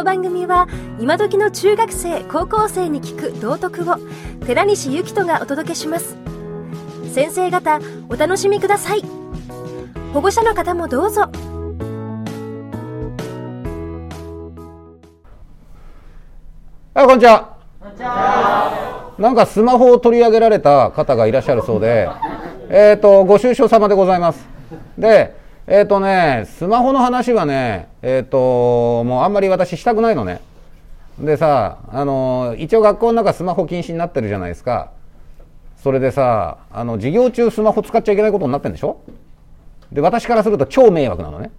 の番組は今時の中学生高校生に聞く道徳を寺西幸人がお届けします。先生方お楽しみください。保護者の方もどうぞ。あこんにちは。なんかスマホを取り上げられた方がいらっしゃるそうでえっ、とご愁傷様でございます。でえっ、とねスマホの話はねえっ、ともうあんまり私したくないのねでさあの一応学校の中スマホ禁止になってるじゃないですかそれでさあの授業中スマホ使っちゃいけないことになってんでしょ？で私からすると超迷惑なのね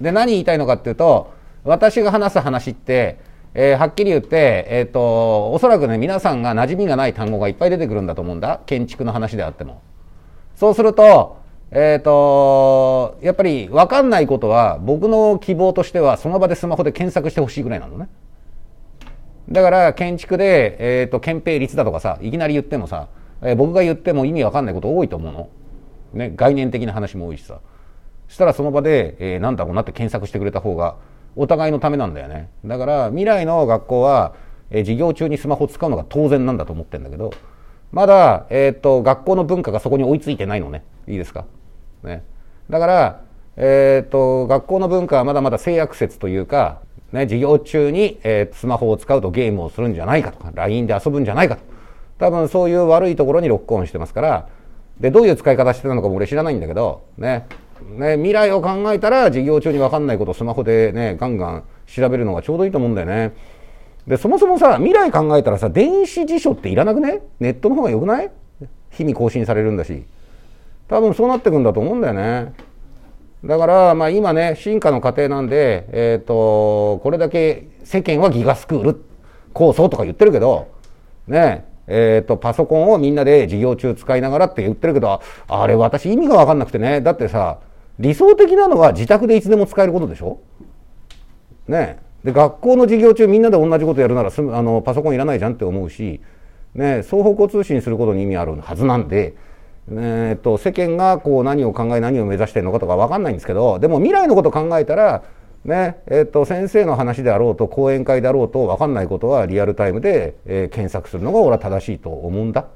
で何言いたいのかっていうと私が話す話ってえー、はっきり言って、えっ、ー、と、おそらくね、皆さんが馴染みがない単語がいっぱい出てくるんだと思うんだ。建築の話であっても。そうすると、えっ、ー、と、やっぱり分かんないことは、僕の希望としては、その場でスマホで検索してほしいぐらいなのね。だから、建築で、えっ、と、憲兵率だとかさ、いきなり言ってもさ、え僕が言っても意味分かんないこと多いと思うの。ね、概念的な話も多いしさ。そしたらその場で、えー、なんだろうなって検索してくれた方が、お互いのためなんだよねだから未来の学校は、えー、授業中にスマホ使うのが当然なんだと思ってんだけどまだ、えーと、学校の文化がそこに追いついてないのねいいですか、ね、だから、えーと、学校の文化はまだまだ性悪説というか、ね、授業中に、えー、スマホを使うとゲームをするんじゃないかとか LINE で遊ぶんじゃないかと。多分そういう悪いところにロックオンしてますからでどういう使い方してたのかも俺知らないんだけどね。ね、未来を考えたら授業中に分かんないことをスマホでねガンガン調べるのがちょうどいいと思うんだよね。でそもそもさ未来考えたらさ電子辞書っていらなくね？ネットの方がよくない？日々更新されるんだし。多分そうなってくんだと思うんだよね。だからまあ今ね進化の過程なんでえっ、ー、とこれだけ世間はギガスクール構想とか言ってるけどねえっ、ー、と、パソコンをみんなで授業中使いながらって言ってるけど、あれ私意味がわかんなくてね。だってさ、理想的なのは自宅でいつでも使えることでしょ？ね。で、学校の授業中みんなで同じことやるならあのパソコンいらないじゃんって思うし、ね、双方向通信することに意味あるはずなんで、えー、っと世間がこう何を考え何を目指してるのかとか分かんないんですけどでも未来のこと考えたらねえー、と先生の話であろうと講演会であろうと分かんないことはリアルタイムで、えー、検索するのが俺は正しいと思うんだ。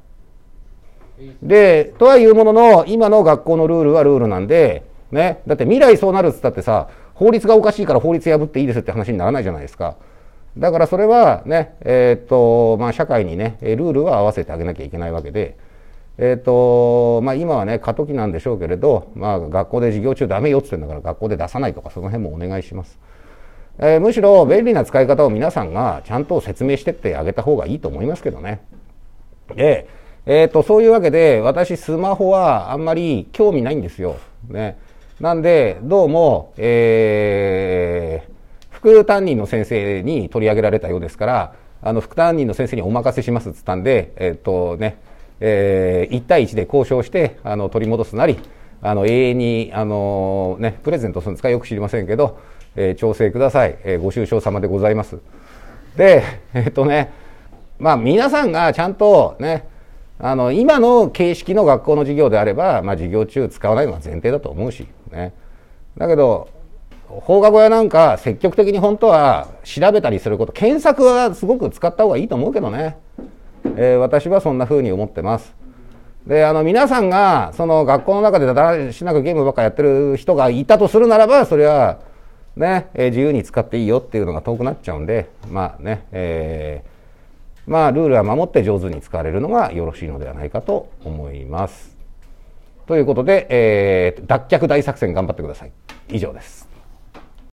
でとはいうものの今の学校のルールはルールなんで、ね、だって未来そうなるっつったってさ法律がおかしいから法律破っていいですって話にならないじゃないですか。だからそれはね、えー、とまあ、社会にねルールは合わせてあげなきゃいけないわけで。えーとまあ、今はね過渡期なんでしょうけれど、まあ、学校で授業中ダメよって言ってんだから学校で出さないとかその辺もお願いします、えー、むしろ便利な使い方を皆さんがちゃんと説明してってあげた方がいいと思いますけどね。で、えーと、そういうわけで私スマホはあんまり興味ないんですよ、ね、なんでどうも、えー、副担任の先生に取り上げられたようですからあの副担任の先生にお任せしますっつったんでえっ、ー、とね。えー、1対1で交渉してあの取り戻すなりあの永遠にあの、ね、プレゼントするんですか？よく知りませんけど、えー、調整ください、えー、ご愁傷様でございます。でえっとねまあ皆さんがちゃんとねあの今の形式の学校の授業であれば、まあ、授業中使わないのが前提だと思うし、ね、だけど放課後やなんか積極的に本当は調べたりすること検索はすごく使った方がいいと思うけどね。えー、私はそんな風に思ってます。であの皆さんがその学校の中でだらしなくゲームばっかやってる人がいたとするならばそれはね、えー、自由に使っていいよっていうのが遠くなっちゃうんでまあね、えー、まあルールは守って上手に使われるのがよろしいのではないかと思います。ということで、えー、脱却大作戦頑張ってください。以上です。